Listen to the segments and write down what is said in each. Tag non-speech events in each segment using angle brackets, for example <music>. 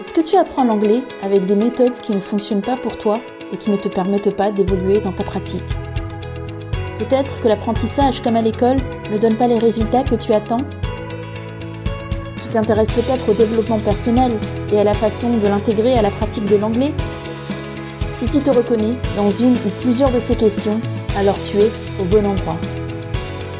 Est-ce que tu apprends l'anglais avec des méthodes qui ne fonctionnent pas pour toi et qui ne te permettent pas d'évoluer dans ta pratique Peut-être que l'apprentissage, comme à l'école, ne donne pas les résultats que tu attends Tu t'intéresses peut-être au développement personnel et à la façon de l'intégrer à la pratique de l'anglais Si tu te reconnais dans une ou plusieurs de ces questions, alors tu es au bon endroit.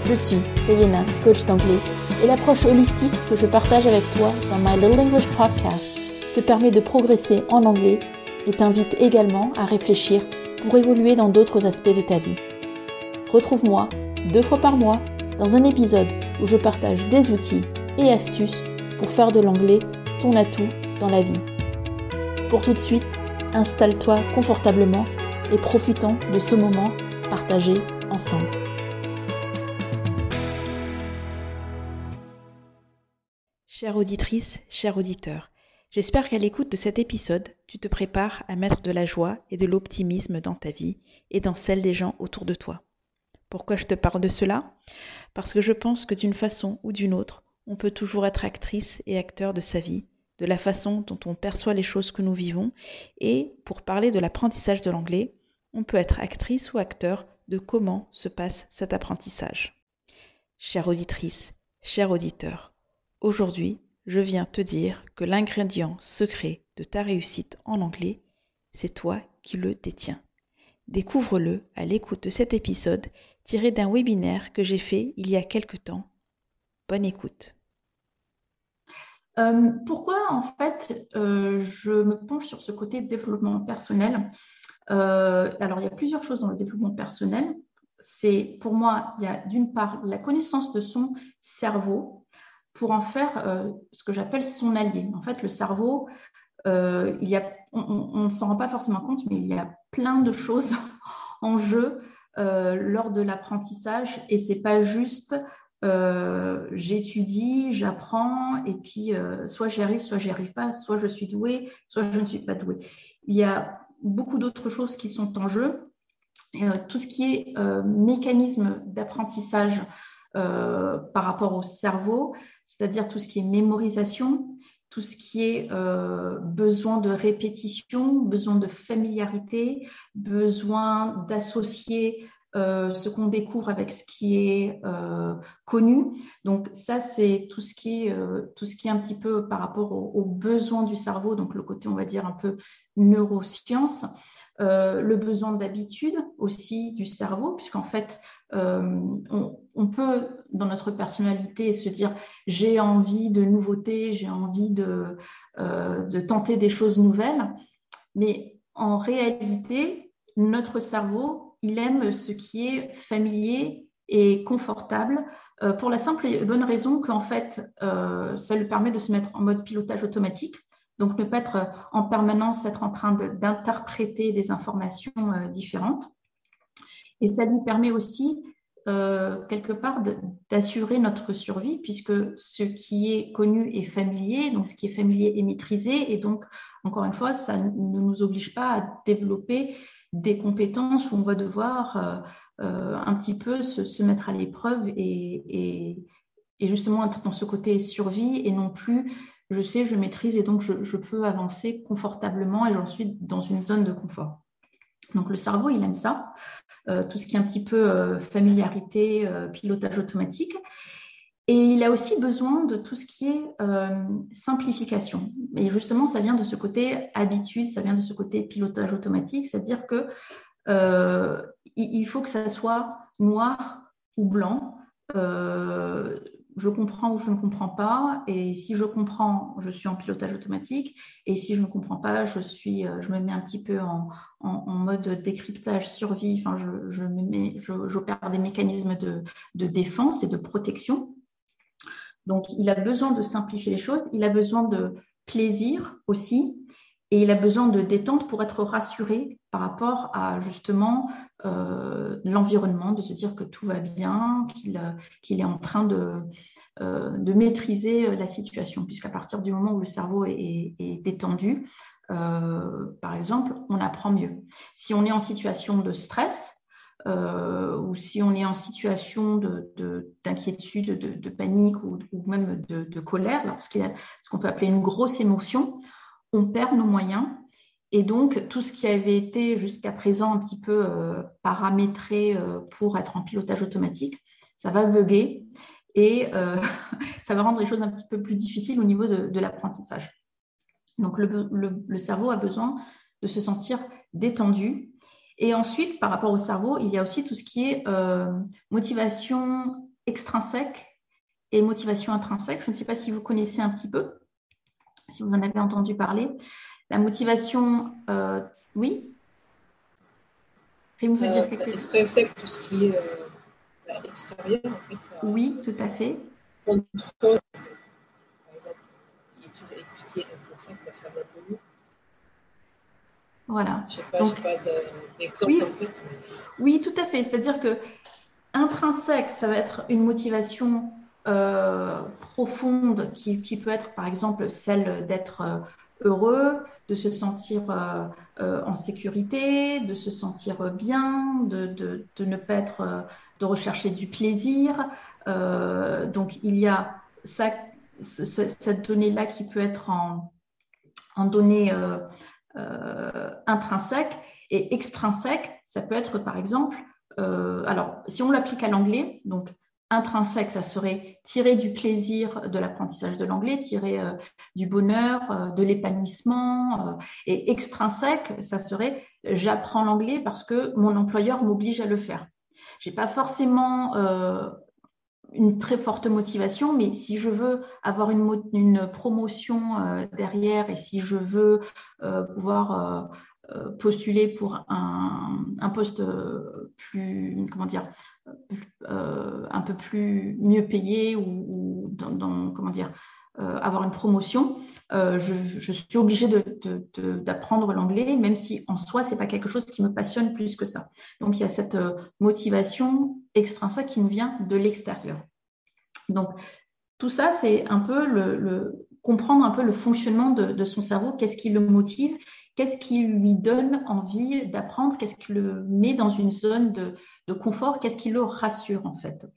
Je suis Elena, coach d'anglais, et l'approche holistique que je partage avec toi dans My Little English Podcast te permet de progresser en anglais et t'invite également à réfléchir pour évoluer dans d'autres aspects de ta vie. Retrouve-moi deux fois par mois dans un épisode où je partage des outils et astuces pour faire de l'anglais ton atout dans la vie. Pour tout de suite, installe-toi confortablement et profitons de ce moment partagé ensemble. Chère auditrice, cher auditeur, J'espère qu'à l'écoute de cet épisode, tu te prépares à mettre de la joie et de l'optimisme dans ta vie et dans celle des gens autour de toi. Pourquoi je te parle de cela? Parce que je pense que d'une façon ou d'une autre, on peut toujours être actrice et acteur de sa vie, de la façon dont on perçoit les choses que nous vivons, et pour parler de l'apprentissage de l'anglais, on peut être actrice ou acteur de comment se passe cet apprentissage. Chère auditrice, cher auditeur, aujourd'hui, je viens te dire que l'ingrédient secret de ta réussite en anglais, c'est toi qui le détiens. Découvre-le à l'écoute de cet épisode tiré d'un webinaire que j'ai fait il y a quelque temps. Bonne écoute. Euh, pourquoi en fait euh, je me penche sur ce côté développement personnel? Euh, Alors il y a plusieurs choses dans le développement personnel. C'est pour moi, il y a d'une part la connaissance de son cerveau, pour en faire euh, ce que j'appelle son allié. En fait, le cerveau, euh, il y a, on ne s'en rend pas forcément compte, mais il y a plein de choses <laughs> en jeu euh, lors de l'apprentissage et c'est pas juste j'étudie, j'apprends et puis soit j'y arrive, soit j'y arrive pas, soit je suis douée, soit je ne suis pas douée. Il y a beaucoup d'autres choses qui sont en jeu. tout ce qui est mécanisme d'apprentissage par rapport au cerveau, c'est-à-dire tout ce qui est mémorisation, tout ce qui est euh, besoin de répétition, besoin de familiarité, besoin d'associer euh, ce qu'on découvre avec ce qui est euh, connu. Donc ça, c'est tout ce qui est tout ce qui est un petit peu par rapport aux, besoins du cerveau, donc le côté on va dire un peu neurosciences. le besoin d'habitude aussi du cerveau, puisqu'en fait, on, on, peut, dans notre personnalité, se dire j'ai envie de nouveautés, j'ai envie de, euh, de, tenter des choses nouvelles. Mais en réalité, notre cerveau, il aime ce qui est familier et confortable euh, pour la simple et bonne raison qu'en fait, euh, ça lui permet de se mettre en mode pilotage automatique. Donc, ne pas être en permanence être en train d'interpréter des informations différentes. Et ça lui permet aussi euh, quelque part d'assurer notre survie, puisque ce qui est connu est familier, donc ce qui est familier est maîtrisé, et donc, encore une fois, ça ne nous oblige pas à développer des compétences où on va devoir euh, euh, un petit peu se, mettre à l'épreuve et, justement être dans ce côté survie et non plus je sais, je maîtrise et donc je, je peux avancer confortablement et j'en suis dans une zone de confort. Donc le cerveau, il aime ça. Euh, tout ce qui est un petit peu euh, familiarité, euh, pilotage automatique. Et il a aussi besoin de tout ce qui est simplification. Et justement, ça vient de ce côté habitude, ça vient de ce côté pilotage automatique, c'est-à-dire que il faut que ça soit noir ou blanc je comprends ou je ne comprends pas. Et si je comprends, je suis en pilotage automatique. Et si je ne comprends pas, je, euh, me mets un petit peu en, mode décryptage, survie. Je, j'opère des mécanismes de, défense et de protection. Donc, il a besoin de simplifier les choses. Il a besoin de plaisir aussi. Et il a besoin de détente pour être rassuré par rapport à justement euh, l'environnement, de se dire que tout va bien, qu'il est en train de, euh, maîtriser la situation, puisqu'à partir du moment où le cerveau est, détendu, euh, par exemple, on apprend mieux. Si on est en situation de stress, ou si on est en situation d'inquiétude, de, de, panique ou, même de, colère, lorsqu'il y a ce qu'on peut appeler une grosse émotion, on perd nos moyens. Et donc, tout ce qui avait été jusqu'à présent un petit peu paramétré pour être en pilotage automatique, ça va bugger et <laughs> ça va rendre les choses un petit peu plus difficiles au niveau de, l'apprentissage. Donc, le, cerveau a besoin de se sentir détendu. Et ensuite, par rapport au cerveau, il y a aussi tout ce qui est euh, motivation extrinsèque et motivation intrinsèque. Je ne sais pas si vous connaissez un petit peu, si vous en avez entendu parler. La motivation, euh, oui Rime veut dire euh, quelque chose? Extrinsèque, tout ce qui est extérieur, en fait. oui, tout à fait. Contrôle, par exemple, et tout ce qui est intrinsèque, ça va de nous. Voilà. Je sais pas, pas d'exemple oui, en tête. Oui, tout à fait. C'est-à-dire que intrinsèque, ça va être une motivation euh, profonde qui, qui, peut être, par exemple, celle d'être euh, heureux, de se sentir euh, en sécurité, de se sentir bien, de, de, de ne pas être, de rechercher du plaisir. donc, il y a ça, cette donnée-là qui peut être en, en donnée euh, intrinsèque et extrinsèque, ça peut être par exemple, euh, alors si on l'applique à l'anglais, donc intrinsèque, ça serait tirer du plaisir de l'apprentissage de l'anglais, tirer euh, du bonheur, de l'épanouissement. et extrinsèque, ça serait j'apprends l'anglais parce que mon employeur m'oblige à le faire. J'ai pas forcément une très forte motivation, mais si je veux avoir une, promotion euh, derrière et si je veux euh, pouvoir euh, postuler pour un, un poste plus, comment dire, un peu plus mieux payé ou, dans, comment dire, avoir une promotion, je, suis obligée d'apprendre l'anglais, même si en soi, c'est pas quelque chose qui me passionne plus que ça. Donc, il y a cette motivation extrinsèque qui nous vient de l'extérieur. Donc, tout ça, c'est un peu le, comprendre un peu le fonctionnement de, son cerveau, qu'est-ce qui le motive, qu'est-ce qui lui donne envie d'apprendre, qu'est-ce qui le met dans une zone de, confort, qu'est-ce qui le rassure en fait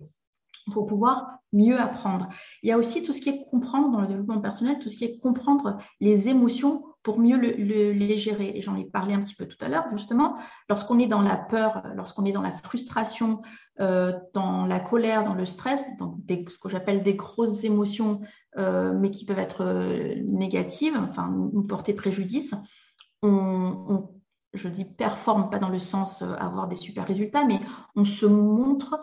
pour pouvoir mieux apprendre? Il y a aussi tout ce qui est comprendre dans le développement personnel, tout ce qui est comprendre les émotions pour mieux les gérer. Et j'en ai parlé un petit peu tout à l'heure, justement, lorsqu'on est dans la peur, lorsqu'on est dans la frustration, euh, dans la colère, dans le stress, donc ce que j'appelle des grosses émotions, euh, mais qui peuvent être euh, négatives, enfin nous porter préjudice, on, je dis performe pas dans le sens avoir des super résultats, mais on se montre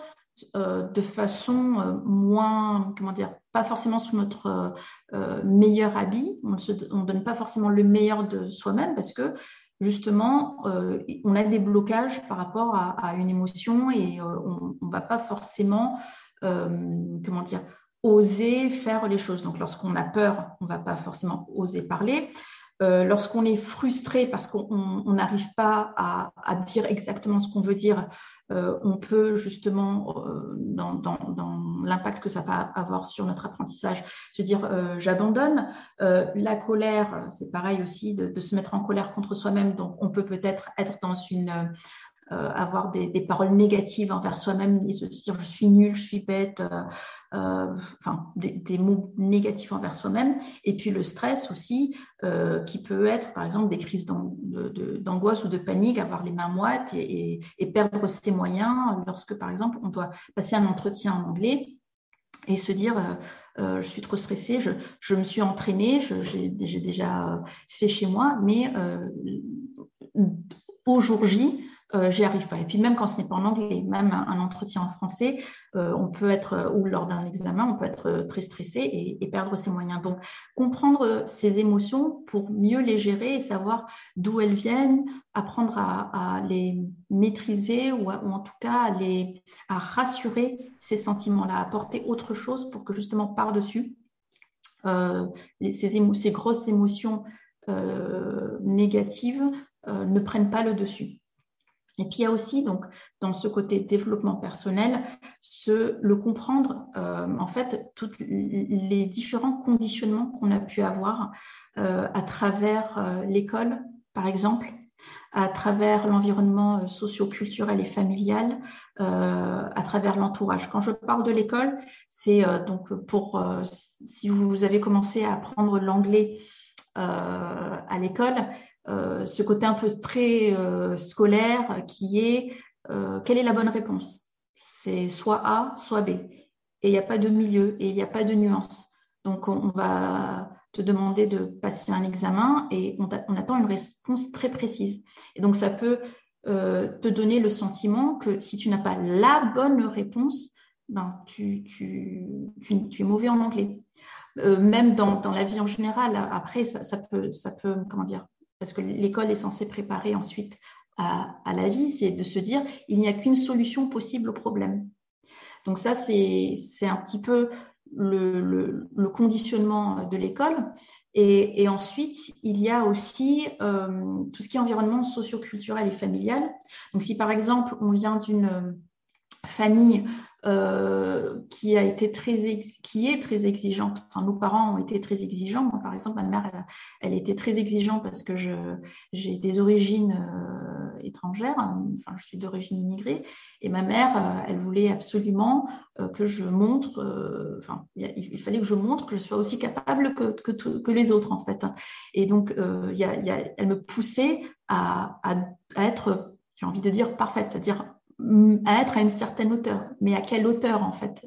de façon moins, comment dire, pas forcément sous notre meilleur habit, on ne donne pas forcément le meilleur de soi-même parce que justement, euh, on a des blocages par rapport à, une émotion et euh, on ne va pas forcément, euh, comment dire, oser faire les choses. Donc, lorsqu'on a peur, on ne va pas forcément oser parler. Lorsqu'on est frustré parce qu'on n'arrive pas à, dire exactement ce qu'on veut dire, euh, on peut justement, euh, dans, l'impact que ça va avoir sur notre apprentissage, se dire euh, j'abandonne. la colère, c'est pareil aussi de, se mettre en colère contre soi-même. Donc, on peut peut-être être dans une euh, avoir des, paroles négatives envers soi-même et se dire je suis nul, je suis bête, euh, euh, enfin des, mots négatifs envers soi-même. Et puis le stress aussi, qui peut être par exemple des crises d'angoisse ou de panique, avoir les mains moites et, perdre ses moyens lorsque par exemple on doit passer un entretien en anglais et se dire je suis trop stressée, je, je me suis entraînée, j'ai déjà fait chez moi, mais euh, au jour J, euh, j'y arrive pas. Et puis même quand ce n'est pas en anglais, même un, entretien en français, euh, on peut être, ou lors d'un examen, on peut être très stressé et, et, perdre ses moyens. Donc comprendre ses émotions pour mieux les gérer et savoir d'où elles viennent, apprendre à, à les maîtriser ou, ou, en tout cas à, les, à rassurer ces sentiments-là, apporter autre chose pour que justement par-dessus, euh, ces, ces, grosses émotions euh, négatives euh, ne prennent pas le dessus. Et puis il y a aussi donc dans ce côté développement personnel, le comprendre euh, en fait tous les différents conditionnements qu'on a pu avoir euh, à travers euh, l'école, par exemple, à travers l'environnement socio-culturel et familial, à travers l'entourage. Quand je parle de l'école, c'est donc pour si vous avez commencé à apprendre l'anglais à l'école, ce côté un peu très scolaire qui est quelle est la bonne réponse? C'est soit A, soit B. Et il n'y a pas de milieu et il n'y a pas de nuance. Donc, on, va te demander de passer un examen et on, attend une réponse très précise. Et donc, ça peut euh, te donner le sentiment que si tu n'as pas la bonne réponse, ben, tu, es mauvais en anglais. Euh, même dans, la vie en général, après, ça, peut, ça peut, comment dire, parce que l'école est censée préparer ensuite à, la vie, c'est de se dire, il n'y a qu'une solution possible au problème. Donc ça, c'est un petit peu le, conditionnement de l'école. Et, ensuite, il y a aussi euh, tout ce qui est environnement socioculturel et familial. Donc si par exemple, on vient d'une famille euh, qui a été très qui est très exigeante. Enfin, nos parents ont été très exigeants. Par exemple, ma mère, elle, était très exigeante parce que j'ai des origines euh, étrangères. Enfin, je suis d'origine immigrée. Et ma mère, euh, elle voulait absolument que je montre. enfin, il, fallait que je montre que je sois aussi capable que, que, les autres, en fait. Et donc, y y a, elle me poussait à, à, à être, j'ai envie de dire parfaite, c'est-à-dire être à une certaine hauteur. Mais à quelle hauteur en fait?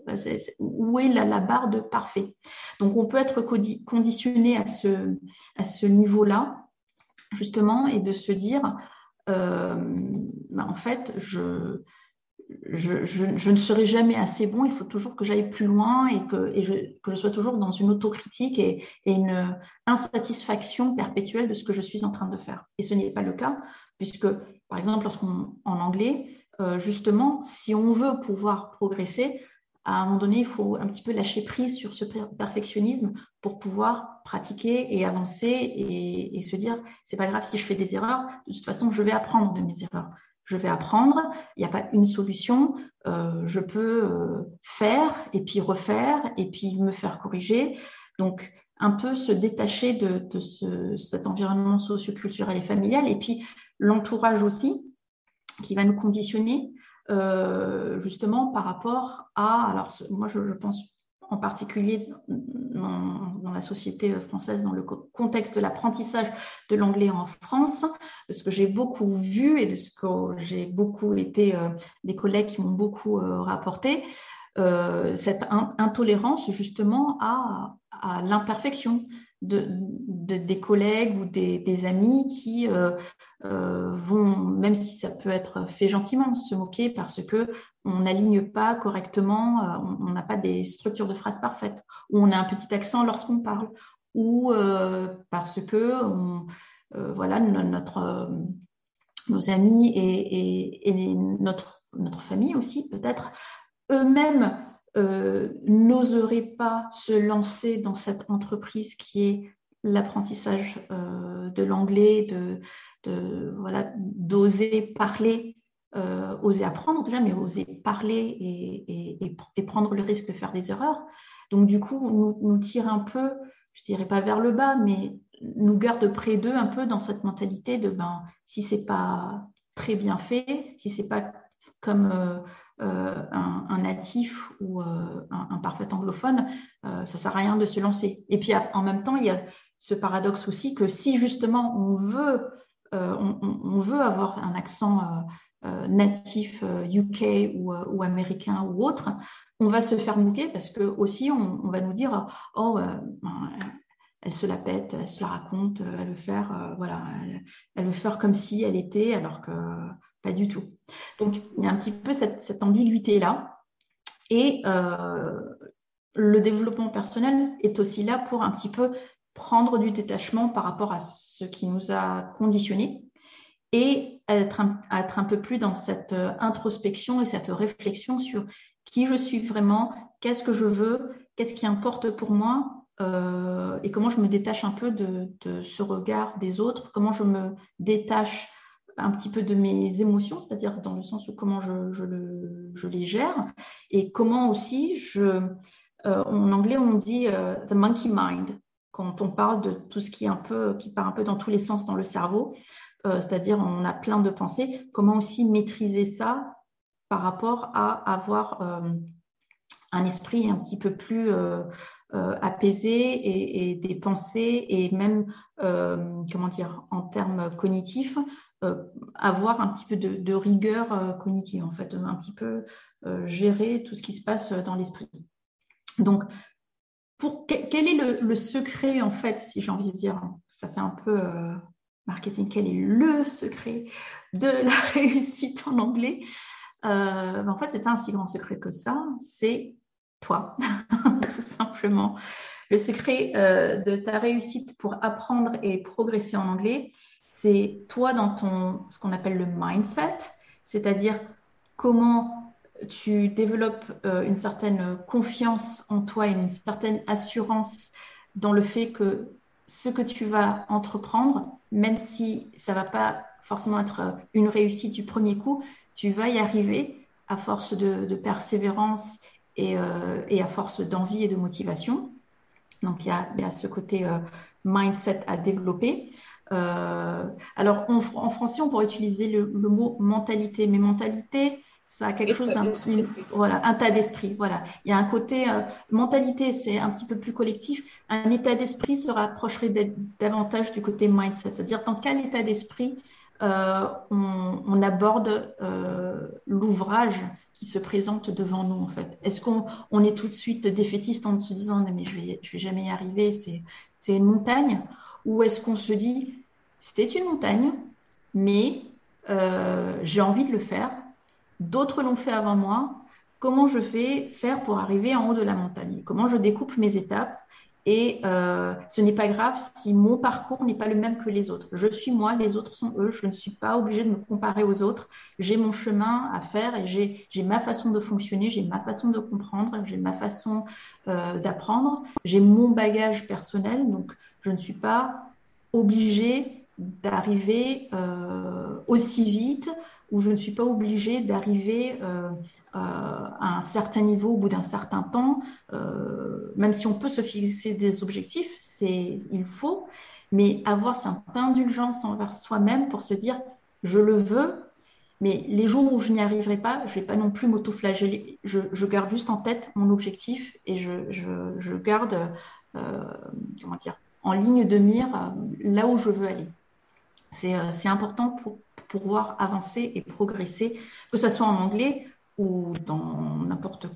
Où est la, barre de parfait? Donc on peut être conditionné à ce, à ce niveau-là, justement, et de se dire, euh, bah, en fait, je, je, ne serai jamais assez bon, il faut toujours que j'aille plus loin et, que, et je, sois toujours dans une autocritique et, et, une insatisfaction perpétuelle de ce que je suis en train de faire. Et ce n'est pas le cas, puisque, par exemple, en anglais, euh, justement, si on veut pouvoir progresser, à un moment donné, il faut un petit peu lâcher prise sur ce perfectionnisme pour pouvoir pratiquer et avancer et, se dire, c'est pas grave si je fais des erreurs, de toute façon, je vais apprendre de mes erreurs. Je vais apprendre, il n'y a pas une solution, euh, je peux euh, faire et puis refaire et puis me faire corriger. Donc, un peu se détacher de, cet environnement socioculturel et familial et puis l'entourage aussi, qui va nous conditionner euh, justement par rapport à, alors moi je, pense en particulier dans, la société française, dans le contexte de l'apprentissage de l'anglais en France, de ce que j'ai beaucoup vu et de ce que j'ai beaucoup été, euh, des collègues qui m'ont beaucoup euh, rapporté, cette intolérance justement à, à l'imperfection de, des collègues ou des, amis qui euh, euh, vont, même si ça peut être fait gentiment, se moquer parce que on n'aligne pas correctement, euh, on n'a pas des structures de phrases parfaites, ou on a un petit accent lorsqu'on parle, ou parce que voilà notre nos amis et, et notre notre famille aussi peut-être eux-mêmes euh, n'oserait pas se lancer dans cette entreprise qui est l'apprentissage euh, de l'anglais, de, voilà, d'oser parler, euh, oser apprendre déjà, mais oser parler et, prendre le risque de faire des erreurs. Donc du coup, nous, nous tire un peu, je dirais pas vers le bas, mais nous garde près d'eux un peu dans cette mentalité de ben si c'est pas très bien fait, si c'est pas comme euh, un, natif ou euh, un, parfait anglophone, euh, ça sert à rien de se lancer. Et puis en même temps, il y a ce paradoxe aussi que si justement on veut, on, veut avoir un accent natif UK ou, américain ou autre, on va se faire moquer parce que aussi on, va nous dire oh ben, elle se la pète, elle se la raconte, elle veut faire voilà, elle veut faire comme si elle était alors que pas du tout. Donc, il y a un petit peu cette, ambiguïté-là. Et euh, le développement personnel est aussi là pour un petit peu prendre du détachement par rapport à ce qui nous a conditionnés et être un, peu plus dans cette euh, introspection et cette réflexion sur qui je suis vraiment, qu'est-ce que je veux, qu'est-ce qui importe pour moi euh, et comment je me détache un peu de, ce regard des autres, comment je me détache un petit peu de mes émotions, c'est-à-dire dans le sens où comment je, les gère et comment aussi je, euh, en anglais on dit euh, the monkey mind. Quand on parle de tout ce qui est un peu qui part un peu dans tous les sens dans le cerveau, euh, c'est-à-dire on a plein de pensées, comment aussi maîtriser ça par rapport à avoir un esprit un petit peu plus apaisée et, des pensées et même, comment dire, en termes cognitifs, avoir un petit peu de, rigueur cognitive, en fait, un petit peu gérer tout ce qui se passe dans l'esprit. Donc, pour, quel est le, secret, en fait, si j'ai envie de dire, ça fait un peu marketing, quel est le secret de <laughs> la réussite en anglais? Euh, En fait, ce n'est pas un si grand secret que ça, c'est toi, <laughs> tout simplement. Le secret euh, de ta réussite pour apprendre et progresser en anglais, c'est toi dans ton, ce qu'on appelle le mindset, c'est-à-dire comment tu développes euh, une certaine confiance en toi et une certaine assurance dans le fait que ce que tu vas entreprendre, même si ça va pas forcément être une réussite du premier coup, tu vas y arriver à force de, persévérance euh, et, à force d'envie et de motivation. Donc il y a, ce côté euh, mindset à développer. Euh, alors en, français, on pourrait utiliser le, le mot mentalité, mais mentalité, ça a quelque chose d'un voilà un tas d'esprit voilà. Il y a un côté euh, mentalité c'est un petit peu plus collectif. Un état d'esprit se rapprocherait davantage du côté mindset. C'est-à-dire dans quel état d'esprit euh, on, aborde euh, l'ouvrage qui se présente devant nous en fait? Est-ce qu'on on est tout de suite défaitiste en se disant mais je vais je vais jamais y arriver c'est une montagne? Ou est-ce qu'on se dit c'était une montagne mais j'ai envie de le faire d'autres l'ont fait avant moi, comment je vais faire pour arriver en haut de la montagne, comment je découpe mes étapes? Et euh, ce n'est pas grave si mon parcours n'est pas le même que les autres. Je suis moi, les autres sont eux. Je ne suis pas obligée de me comparer aux autres. J'ai mon chemin à faire et j'ai ma façon de fonctionner, j'ai ma façon de comprendre, j'ai ma façon euh, d'apprendre, j'ai mon bagage personnel. Donc, je ne suis pas obligée d'arriver euh, aussi vite où je ne suis pas obligée d'arriver euh, euh, à un certain niveau au bout d'un certain temps, même si on peut se fixer des objectifs, c'est il faut, mais avoir cette indulgence envers soi-même pour se dire je le veux, mais les jours où je n'y arriverai pas, je ne vais pas non plus m'auto-flageller. Je, garde juste en tête mon objectif et je, je garde comment dire, en ligne de mire là où je veux aller. C'est important pour, pouvoir avancer et progresser, que ce soit en anglais ou dans n'importe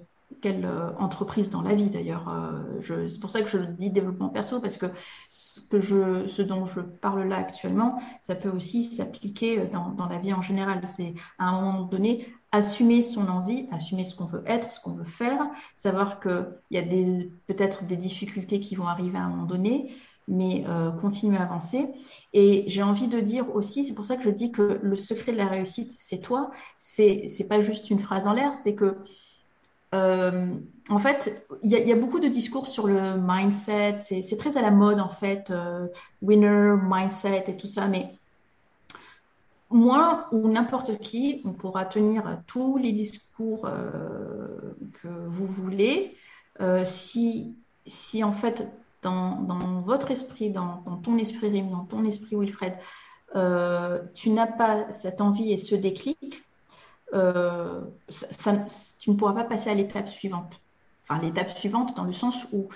quelle euh, entreprise dans la vie d'ailleurs. Euh, c'est pour ça que je dis développement perso, parce que ce, dont je parle là actuellement, ça peut aussi s'appliquer dans, la vie en général. C'est à un moment donné assumer son envie, assumer ce qu'on veut être, ce qu'on veut faire, savoir qu'il y a peut-être des difficultés qui vont arriver à un moment donné, mais euh, à avancer. Et j'ai envie de dire aussi, c'est pour ça que je dis que le secret de la réussite, c'est toi. C'est c'est pas juste une phrase en l'air, c'est que euh, en fait, il y, a beaucoup de discours sur le mindset. C'est très à la mode en fait, euh, winner mindset et tout ça. Mais moi ou n'importe qui, on pourra tenir tous les discours que vous voulez. si si en fait dans, votre esprit, dans, ton esprit Rim, dans ton esprit Wilfred, euh, tu n'as pas cette envie et ce déclic, euh, tu ne pourras pas passer à l'étape suivante. Enfin, l'étape suivante dans le sens où,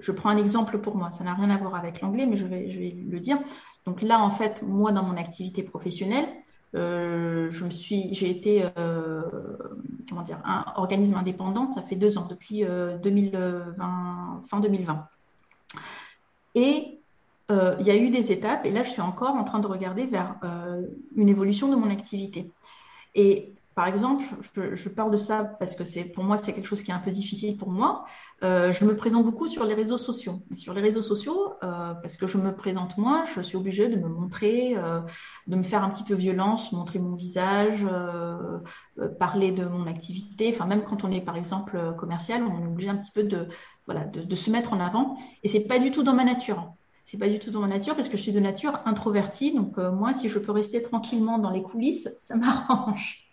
je prends un exemple pour moi, ça n'a rien à voir avec l'anglais, mais je vais, le dire. Donc là, en fait, moi, dans mon activité professionnelle, euh, je me suis, j'ai été, comment dire, un organisme indépendant. Ça fait deux ans, depuis 2020, fin 2020. Et euh, il y a eu des étapes, et là, je suis encore en train de regarder vers euh, une évolution de mon activité. Par exemple, je, parle de ça parce que c'est pour moi c'est quelque chose qui est un peu difficile pour moi. Euh, je me présente beaucoup sur les réseaux sociaux. sur les réseaux sociaux, parce que je me présente moi, je suis obligée de me montrer, de me faire un petit peu violence, montrer mon visage, parler de mon activité. Enfin, même quand on est par exemple commercial, on est obligé un petit peu de voilà, de, se mettre en avant. Et c'est pas du tout dans ma nature. C'est pas du tout dans ma nature parce que je suis de nature introvertie. Donc euh, moi, si je peux rester tranquillement dans les coulisses, <laughs> ça m'arrange.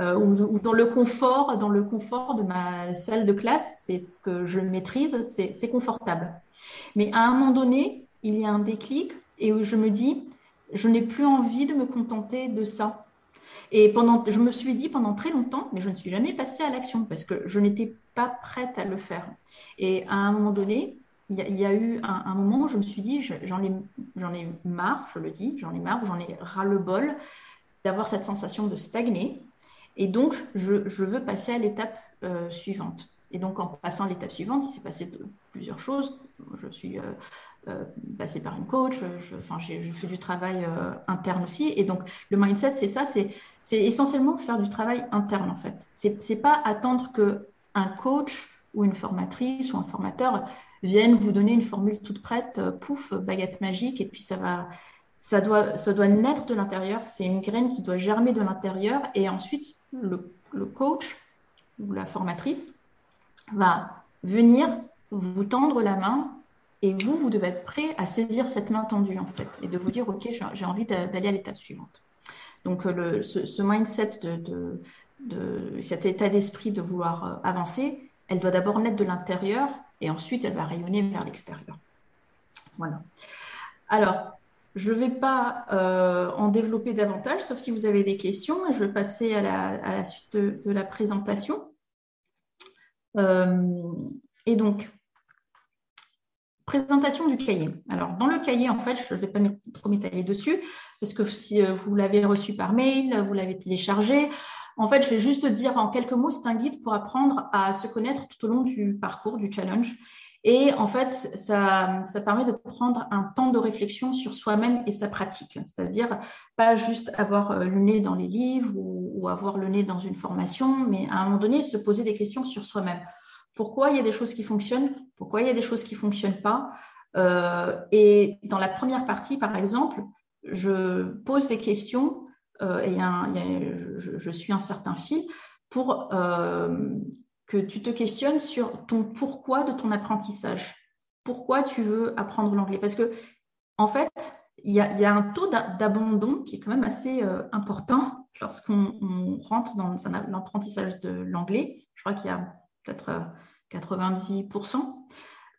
Euh, ou, dans le confort, dans le confort de ma salle de classe, c'est ce que je maîtrise, c'est confortable. Mais à un moment donné, il y a un déclic et où je me dis, je n'ai plus envie de me contenter de ça. Et pendant, je me suis dit pendant très longtemps, mais je ne suis jamais passée à l'action parce que je n'étais pas prête à le faire. Et à un moment donné, il y, a eu un, moment où je me suis dit, j'en ai, ai marre, je le dis, j'en ai marre, j'en ai ras-le-bol d'avoir cette sensation de stagner. Et donc, je, veux passer à l'étape euh, suivante. Et donc, en passant à l'étape suivante, il s'est passé plusieurs choses. Je suis euh, euh, passée par une coach, je, enfin, je fais du travail interne aussi. Et donc, le mindset, c'est ça, c'est essentiellement faire du travail interne, en fait. C'est pas attendre qu'un coach ou une formatrice ou un formateur viennent vous donner une formule toute prête, euh, pouf, baguette magique, et puis ça va, ça doit, ça doit naître de l'intérieur. C'est une graine qui doit germer de l'intérieur, et ensuite le, coach ou la formatrice va venir vous tendre la main, et vous, vous devez être prêt à saisir cette main tendue en fait, et de vous dire, ok, j'ai envie d'aller à l'étape suivante. Donc le, ce, mindset de cet état d'esprit de vouloir euh, avancer, elle doit d'abord naître de l'intérieur et ensuite elle va rayonner vers l'extérieur. Voilà. Alors, je ne vais pas euh, en développer davantage, sauf si vous avez des questions. Je vais passer à la, suite de, la présentation. Euh, et donc, présentation du cahier. Alors, dans le cahier, en fait, je ne vais pas trop m'étaler dessus, parce que si euh, vous l'avez reçu par mail, vous l'avez téléchargé, en fait, je vais juste dire en quelques mots, c'est un guide pour apprendre à se connaître tout au long du parcours, du challenge. Et en fait, ça, permet de prendre un temps de réflexion sur soi-même et sa pratique. C'est-à-dire pas juste avoir euh, le nez dans les livres ou, avoir le nez dans une formation, mais à un moment donné, se poser des questions sur soi-même. Pourquoi il y a des choses qui fonctionnent? Pourquoi il y a des choses qui ne fonctionnent pas? Euh, Et dans la première partie, par exemple, je pose des questions euh, et je, suis un certain fil pour euh, que tu te questionnes sur ton pourquoi de ton apprentissage. Pourquoi tu veux apprendre l'anglais? Parce que, en fait, il y, a, un taux d'abandon qui est quand même assez euh, important lorsqu'on rentre dans l'apprentissage de l'anglais. Je crois qu'il y a peut-être 90%.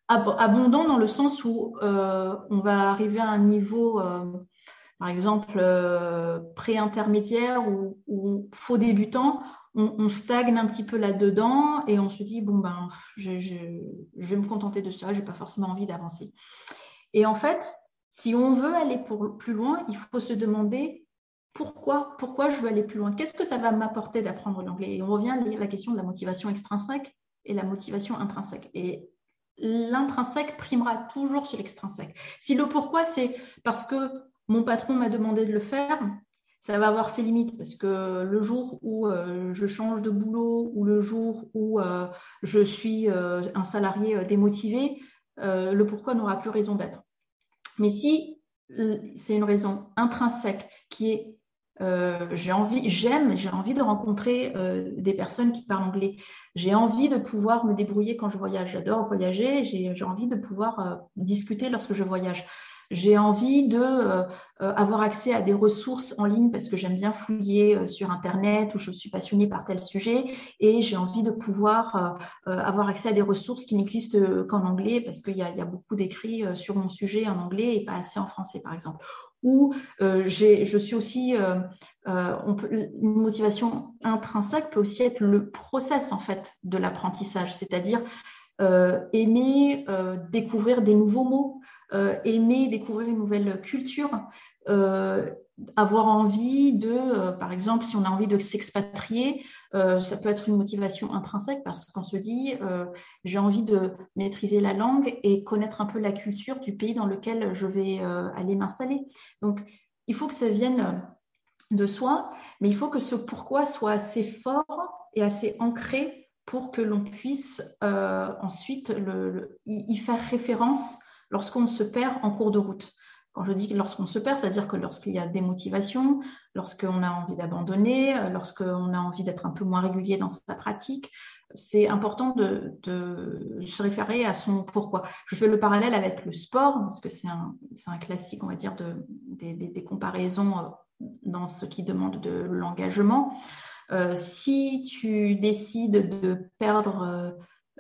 abondant dans le sens où on va arriver à un niveau par exemple, euh, pré-intermédiaire ou, faux débutant, on, stagne un petit peu là-dedans et on se dit, bon, ben, je, vais me contenter de ça, je n'ai pas forcément envie d'avancer. Et en fait, si on veut aller pour, plus loin, il faut se demander pourquoi, pourquoi je veux aller plus loin Qu'est-ce que ça va m'apporter d'apprendre l'anglais? Et on revient à la question de la motivation extrinsèque et la motivation intrinsèque. Et l'intrinsèque primera toujours sur l'extrinsèque. Si le pourquoi, c'est parce que mon patron m'a demandé de le faire, ça va avoir ses limites parce que le jour où euh, je change de boulot ou le jour où euh, je suis euh, un salarié démotivé, le pourquoi n'aura plus raison d'être. Mais si c'est une raison intrinsèque qui est j'ai envie, j'aime, j'ai envie de rencontrer des personnes qui parlent anglais. J'ai envie de pouvoir me débrouiller quand je voyage. J'adore voyager. J'ai envie de pouvoir discuter lorsque je voyage. J'ai envie de euh, euh, avoir accès à des ressources en ligne parce que j'aime bien fouiller euh, sur Internet ou je suis passionnée par tel sujet et j'ai envie de pouvoir avoir accès à des ressources qui n'existent qu'en anglais parce qu'il y, a beaucoup d'écrits sur mon sujet en anglais et pas assez en français, par exemple. Ou je suis aussi, une motivation intrinsèque peut aussi être le process en fait de l'apprentissage, c'est-à-dire aimer découvrir des nouveaux mots, euh, aimer découvrir une nouvelle culture, euh, avoir envie de, euh, par exemple, si on a envie de s'expatrier, ça peut être une motivation intrinsèque parce qu'on se dit, j'ai envie de maîtriser la langue et connaître un peu la culture du pays dans lequel je vais aller m'installer. Donc, il faut que ça vienne de soi, mais il faut que ce pourquoi soit assez fort et assez ancré pour que l'on puisse ensuite le, y, faire référence lorsqu'on se perd en cours de route. Quand je dis lorsqu'on se perd, c'est-à-dire que lorsqu'il y a des motivations, lorsqu'on a envie d'abandonner, euh, lorsqu'on a envie d'être un peu moins régulier dans sa pratique, c'est important de, se référer à son pourquoi. Je fais le parallèle avec le sport, parce que c'est un, classique, on va dire, de, des, comparaisons euh, dans ce qui demande de l'engagement. Euh, si tu décides de perdre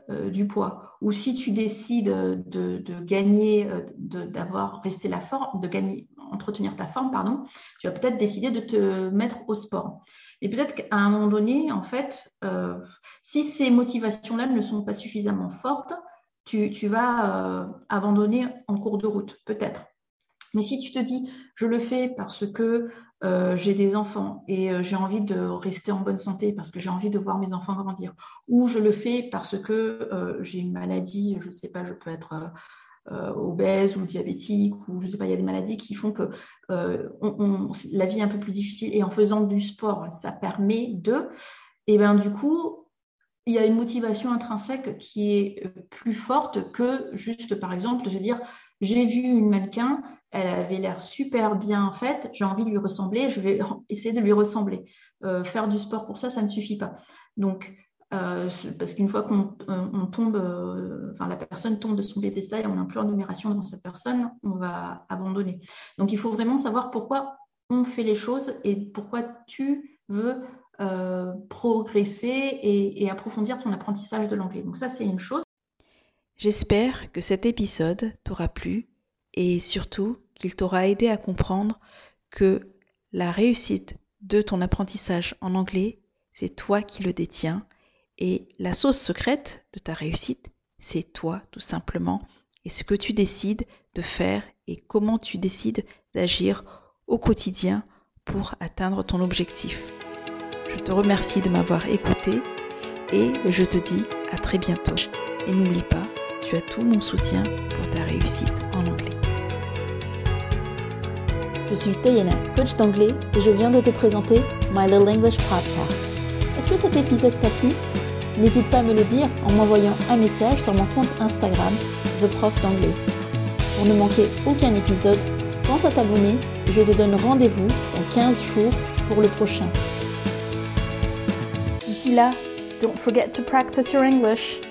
du poids ou si tu décides de, gagner, euh, d'avoir resté la forme, de gagner, entretenir ta forme, pardon, tu vas peut-être décider de te mettre au sport. Et peut-être qu'à un moment donné, en fait, euh, si ces motivations-là ne sont pas suffisamment fortes, tu, vas abandonner en cours de route, peut-être. Mais si tu te dis, je le fais parce que euh, j'ai des enfants et euh, j'ai envie de rester en bonne santé parce que j'ai envie de voir mes enfants grandir, ou je le fais parce que euh, j'ai une maladie, je ne sais pas, je peux être obèse ou diabétique, ou je ne sais pas, il y a des maladies qui font que la vie est un peu plus difficile et en faisant du sport, ça permet de, et bien du coup, il y a une motivation intrinsèque qui est plus forte que juste, par exemple, de se dire, j'ai vu une mannequin, elle avait l'air super bien faite, j'ai envie de lui ressembler, je vais <laughs> essayer de lui ressembler. Euh, faire du sport pour ça, ça ne suffit pas. Donc, euh, parce qu'une fois qu'on euh, tombe, enfin la personne tombe de son piédestal et on n'a plus numération devant cette personne, on va abandonner. Donc, il faut vraiment savoir pourquoi on fait les choses et pourquoi tu veux progresser et approfondir ton apprentissage de l'anglais. Donc ça, c'est une chose. J'espère que cet épisode t'aura plu et surtout qu'il t'aura aidé à comprendre que la réussite de ton apprentissage en anglais, c'est toi qui le détiens et la sauce secrète de ta réussite, c'est toi tout simplement et ce que tu décides de faire et comment tu décides d'agir au quotidien pour atteindre ton objectif. Je te remercie de m'avoir écouté et je te dis à très bientôt. Et n'oublie pas, tu as tout mon soutien pour ta réussite en anglais. Je suis Tayena, coach d'anglais, et je viens de te présenter My Little English Podcast. Est-ce que cet épisode t'a plu? N'hésite pas à me le dire en m'envoyant un message sur mon compte Instagram, The Prof d'anglais. Pour ne manquer aucun épisode, pense à t'abonner et je te donne rendez-vous dans 15 jours pour le prochain. D'ici là, don't forget to practice your English.